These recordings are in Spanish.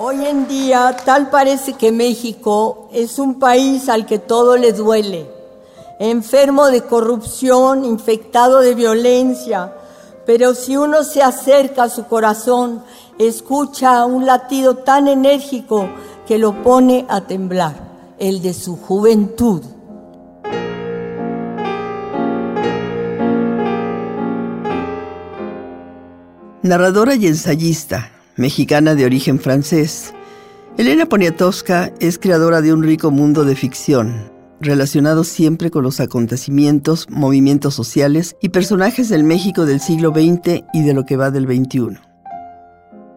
Hoy en día tal parece que México es un país al que todo le duele, enfermo de corrupción, infectado de violencia, pero si uno se acerca a su corazón, escucha un latido tan enérgico que lo pone a temblar, el de su juventud. Narradora y ensayista, mexicana de origen francés, Elena Poniatowska es creadora de un rico mundo de ficción, relacionado siempre con los acontecimientos, movimientos sociales y personajes del México del siglo XX y de lo que va del XXI.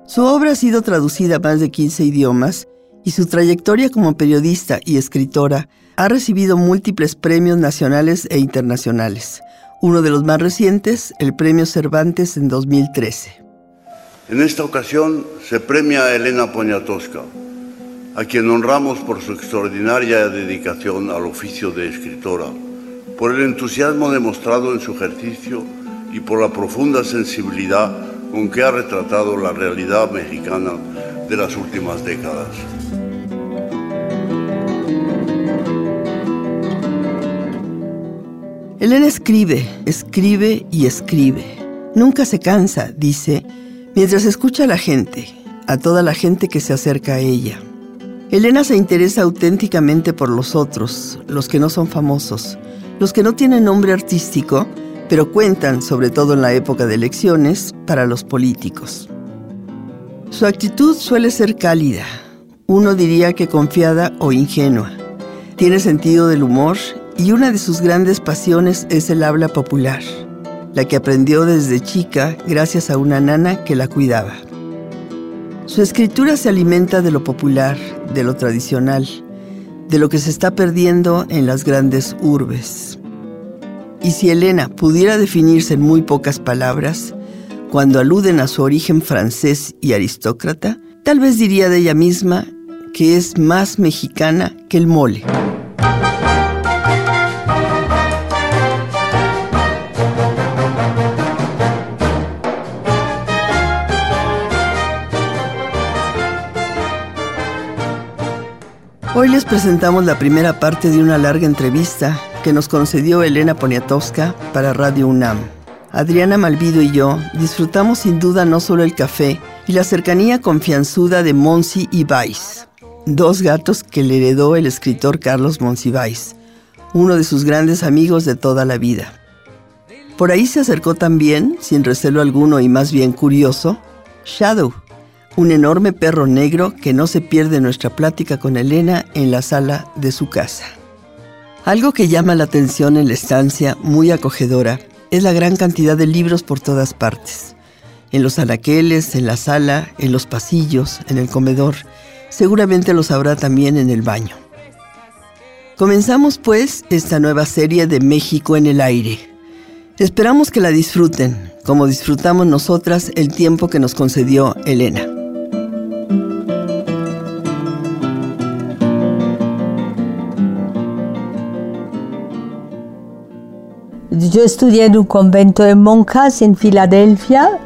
Su obra ha sido traducida a más de 15 idiomas y su trayectoria como periodista y escritora ha recibido múltiples premios nacionales e internacionales. Uno de los más recientes, el Premio Cervantes en 2013. En esta ocasión se premia a Elena Poniatowska, a quien honramos por su extraordinaria dedicación al oficio de escritora, por el entusiasmo demostrado en su ejercicio y por la profunda sensibilidad con que ha retratado la realidad mexicana de las últimas décadas. Elena escribe, escribe y escribe. Nunca se cansa, dice, mientras escucha a la gente, a toda la gente que se acerca a ella. Elena se interesa auténticamente por los otros, los que no son famosos, los que no tienen nombre artístico, pero cuentan, sobre todo en la época de elecciones, para los políticos. Su actitud suele ser cálida, uno diría que confiada o ingenua. Tiene sentido del humor y una de sus grandes pasiones es el habla popular, la que aprendió desde chica gracias a una nana que la cuidaba. Su escritura se alimenta de lo popular, de lo tradicional, de lo que se está perdiendo en las grandes urbes. Y si Elena pudiera definirse en muy pocas palabras, cuando aluden a su origen francés y aristócrata, tal vez diría de ella misma que es más mexicana que el mole. Hoy les presentamos la primera parte de una larga entrevista que nos concedió Elena Poniatowska para Radio UNAM. Adriana Malvido y yo disfrutamos sin duda no solo el café y la cercanía confianzuda de Monsi y Weiss, dos gatos que le heredó el escritor Carlos Monsiváis, uno de sus grandes amigos de toda la vida. Por ahí se acercó también, sin recelo alguno y más bien curioso, Shadow, un enorme perro negro que no se pierde nuestra plática con Elena en la sala de su casa. Algo que llama la atención en la estancia, muy acogedora, es la gran cantidad de libros por todas partes. En los anaqueles, en la sala, en los pasillos, en el comedor. Seguramente los habrá también en el baño. Comenzamos pues esta nueva serie de México en el aire. Esperamos que la disfruten, como disfrutamos nosotras el tiempo que nos concedió Elena. Yo estudié en un convento de monjas en Filadelfia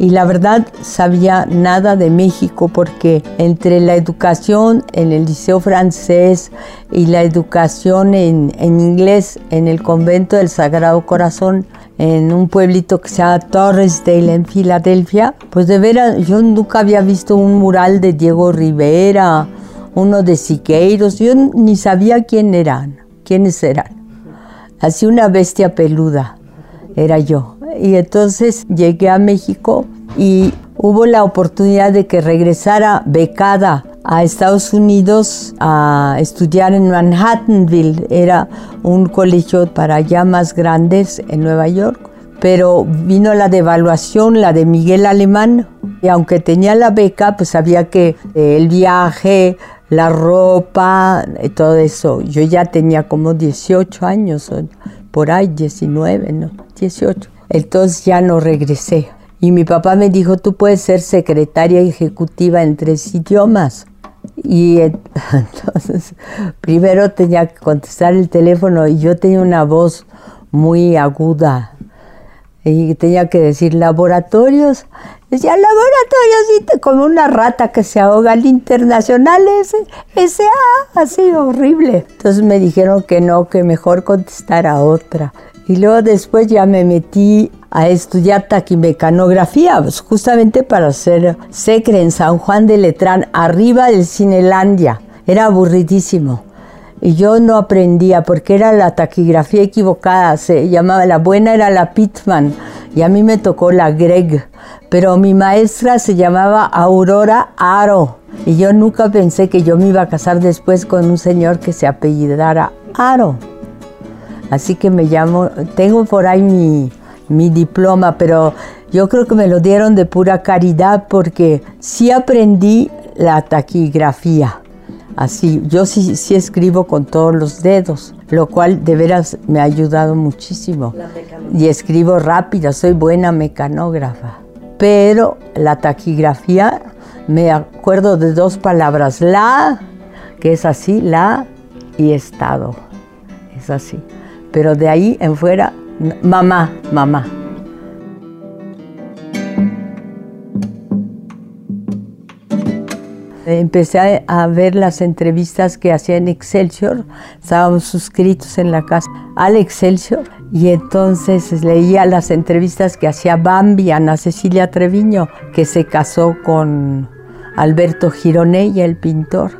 y la verdad sabía nada de México porque entre la educación en el liceo francés y la educación en, inglés en el convento del Sagrado Corazón en un pueblito que se llama Torresdale en Filadelfia, pues de veras yo nunca había visto un mural de Diego Rivera, uno de Siqueiros, yo ni sabía quién eran, quiénes eran. Así una bestia peluda era yo. Y entonces llegué a México y hubo la oportunidad de que regresara becada a Estados Unidos a estudiar en Manhattanville. Era un colegio para allá más grandes en Nueva York. Pero vino la devaluación, la de Miguel Alemán, y aunque tenía la beca, pues había que el viaje, la ropa, y todo eso. Yo ya tenía como 18 años, por ahí 19, ¿no? 18. Entonces ya no regresé. Y mi papá me dijo, tú puedes ser secretaria ejecutiva en tres idiomas. Y entonces, primero tenía que contestar el teléfono y yo tenía una voz muy aguda y tenía que decir laboratorios. Decía laboratorios y como una rata que se ahoga al internacional ese, ese ah, así horrible. Entonces me dijeron que no, que mejor contestara otra. Y luego después ya me metí a estudiar taquimecanografía, pues, justamente para ser secre en San Juan de Letrán, arriba del Cinelandia. Era aburridísimo. Y yo no aprendía porque era la taquigrafía equivocada, se llamaba, la buena era la Pittman y a mí me tocó la Greg, pero mi maestra se llamaba Aurora Aro y yo nunca pensé que yo me iba a casar después con un señor que se apellidara Aro. Así que me llamo, tengo por ahí mi, mi diploma, pero yo creo que me lo dieron de pura caridad porque sí aprendí la taquigrafía así. Yo sí, sí escribo con todos los dedos, lo cual de veras me ha ayudado muchísimo. Y escribo rápido, soy buena mecanógrafa. Pero la taquigrafía, me acuerdo de dos palabras, la, que es así, la y estado. Es así. Pero de ahí en fuera, mamá, mamá. Empecé a, ver las entrevistas que hacía en Excelsior, estábamos suscritos en la casa al Excelsior y entonces leía las entrevistas que hacía Bambi, Ana Cecilia Treviño, que se casó con Alberto Gironella, el pintor,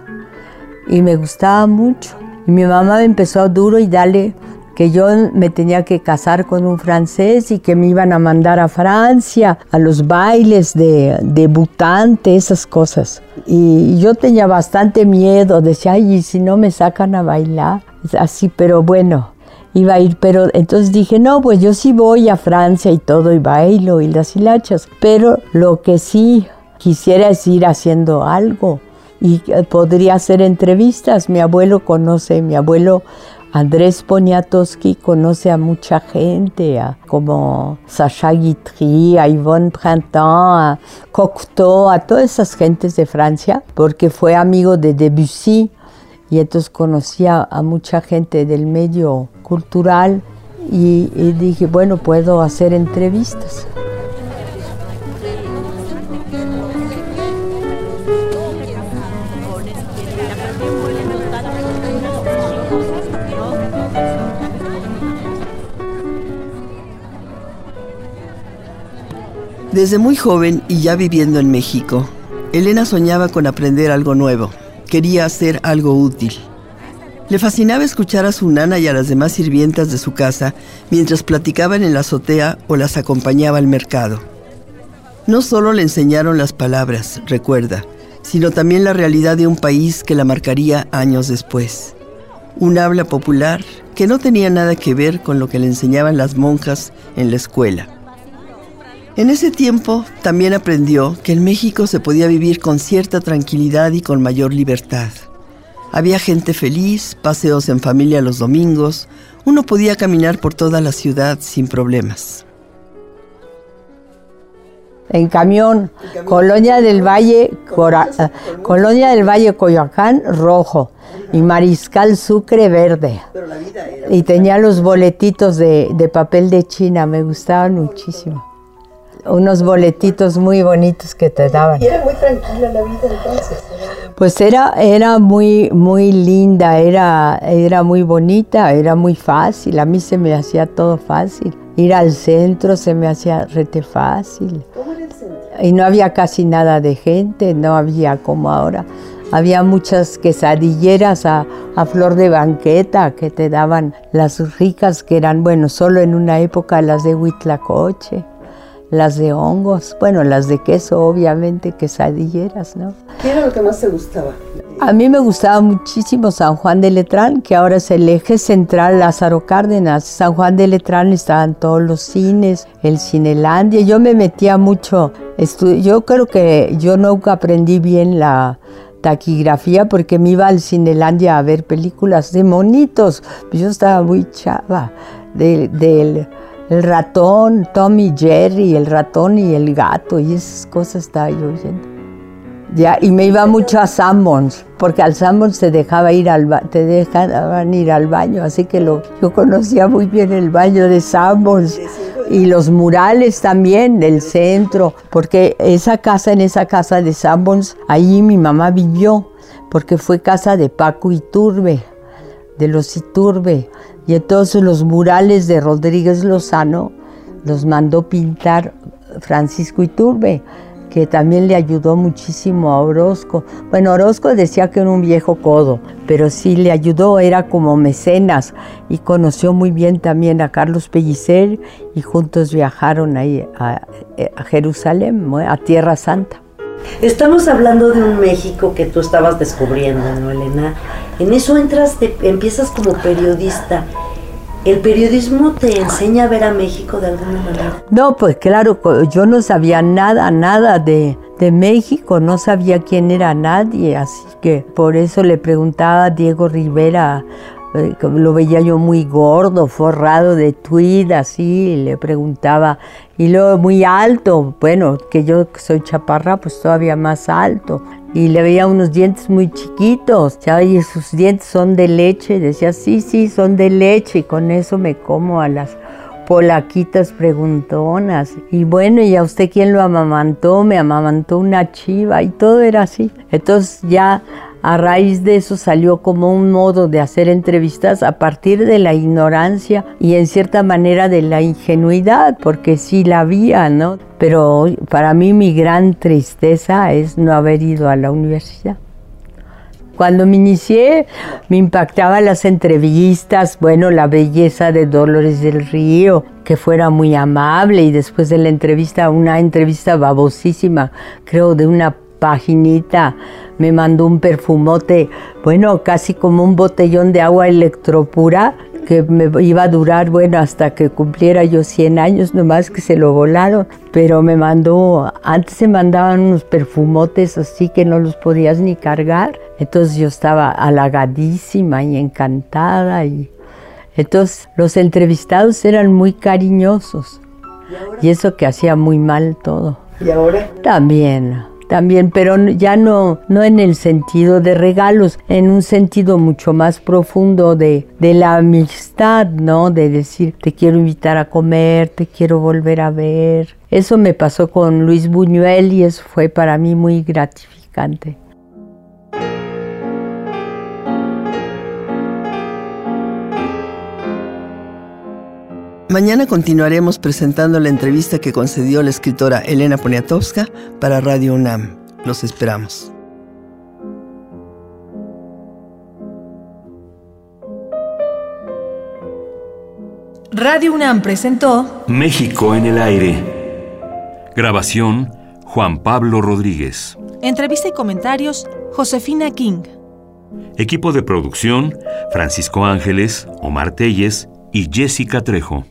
y me gustaba mucho. Y mi mamá me empezó duro y dale que yo me tenía que casar con un francés y que me iban a mandar a Francia, a los bailes de debutante, esas cosas. Y yo tenía bastante miedo, decía, ay, ¿y si no me sacan a bailar? Así, pero bueno, iba a ir, pero entonces dije, no, pues yo sí voy a Francia y todo, y bailo y las hilachas, pero lo que sí quisiera es ir haciendo algo y podría hacer entrevistas. Mi abuelo conoce, mi abuelo Andrés Poniatowski conoce a mucha gente, como Sacha Guitry, a Yvonne Printemps, a Cocteau, a todas esas gentes de Francia, porque fue amigo de Debussy y entonces conocía a mucha gente del medio cultural y dije, bueno, puedo hacer entrevistas. Desde muy joven y ya viviendo en México, Elena soñaba con aprender algo nuevo. Quería hacer algo útil. Le fascinaba escuchar a su nana y a las demás sirvientas de su casa mientras platicaban en la azotea o las acompañaba al mercado. No solo le enseñaron las palabras, recuerda, sino también la realidad de un país que la marcaría años después. Un habla popular que no tenía nada que ver con lo que le enseñaban las monjas en la escuela. En ese tiempo también aprendió que en México se podía vivir con cierta tranquilidad y con mayor libertad. Había gente feliz, paseos en familia los domingos, uno podía caminar por toda la ciudad sin problemas. En camión, Colonia del Valle, eh, Colonia del Valle Coyoacán rojo y Mariscal Sucre verde. Y tenía los boletitos de, de papel de China, me gustaban muchísimo unos boletitos muy bonitos que te daban. ¿Y era muy tranquila la vida entonces? Pues era, era muy, muy linda, era, era muy bonita, era muy fácil, a mí se me hacía todo fácil. Ir al centro se me hacía rete fácil. ¿Cómo era el centro? Y no había casi nada de gente, no había como ahora. Había muchas quesadilleras a, a, flor de banqueta que te daban las ricas que eran, bueno, solo en una época las de Huitlacoche las de hongos, bueno, las de queso, obviamente, quesadilleras, ¿no? ¿Qué era lo que más te gustaba? A mí me gustaba muchísimo San Juan de Letrán, que ahora es el eje central Lázaro Cárdenas. San Juan de Letrán estaban todos los cines, el Cinelandia. Yo me metía mucho, yo creo que yo nunca aprendí bien la, taquigrafía porque me iba al Cinelandia a ver películas de monitos. Yo estaba muy chava del el ratón, Tommy Jerry, el ratón y el gato y esas cosas estaba yo oyendo. Ya, y me iba mucho a Sanborns, porque al Sanborns te dejaba ir al te dejaban ir al baño, así que lo, yo conocía muy bien el baño de Sanborns y los murales también del centro, porque esa casa, en esa casa de Sanborns, ahí mi mamá vivió, porque fue casa de Paco Iturbe, de los Iturbe, y entonces los murales de Rodríguez Lozano los mandó pintar Francisco Iturbe que también le ayudó muchísimo a Orozco. Bueno, Orozco decía que era un viejo codo, pero sí le ayudó, era como mecenas y conoció muy bien también a Carlos Pellicer y juntos viajaron ahí a, Jerusalén, a Tierra Santa. Estamos hablando de un México que tú estabas descubriendo, ¿no, Elena? En eso entras, empiezas como periodista ¿El periodismo te enseña a ver a México de alguna manera? No, pues claro, yo no sabía nada, nada de, México, no sabía quién era nadie, así que por eso le preguntaba a Diego Rivera, lo veía yo muy gordo, forrado de tweed, así, le preguntaba, y luego muy alto, bueno, que yo soy chaparra, pues todavía más alto y le veía unos dientes muy chiquitos, ya, y sus dientes son de leche, decía, sí, sí, son de leche, y con eso me como a las polaquitas preguntonas. Y bueno, ¿y a usted quién lo amamantó? Me amamantó una chiva y todo era así. Entonces ya a raíz de eso salió como un modo de hacer entrevistas a partir de la ignorancia y en cierta manera de la ingenuidad, porque sí la había, ¿no? Pero para mí mi gran tristeza es no haber ido a la universidad. Cuando me inicié me impactaban las entrevistas, bueno, la belleza de Dolores del Río, que fuera muy amable y después de la entrevista, una entrevista babosísima, creo de una paginita, me mandó un perfumote, bueno, casi como un botellón de agua electropura que me iba a durar, bueno, hasta que cumpliera yo 100 años, nomás que se lo volaron, pero me mandó, antes se mandaban unos perfumotes así que no los podías ni cargar, entonces yo estaba halagadísima y encantada y entonces los entrevistados eran muy cariñosos. ¿Y, y eso que hacía muy mal todo. ¿Y ahora? También también, pero ya no, no en el sentido de regalos, en un sentido mucho más profundo de, de la amistad, ¿no? De decir, te quiero invitar a comer, te quiero volver a ver. Eso me pasó con Luis Buñuel y eso fue para mí muy gratificante. Mañana continuaremos presentando la entrevista que concedió la escritora Elena Poniatowska para Radio UNAM. Los esperamos. Radio UNAM presentó México en el aire. Grabación Juan Pablo Rodríguez. Entrevista y comentarios Josefina King. Equipo de producción Francisco Ángeles, Omar Telles y Jessica Trejo.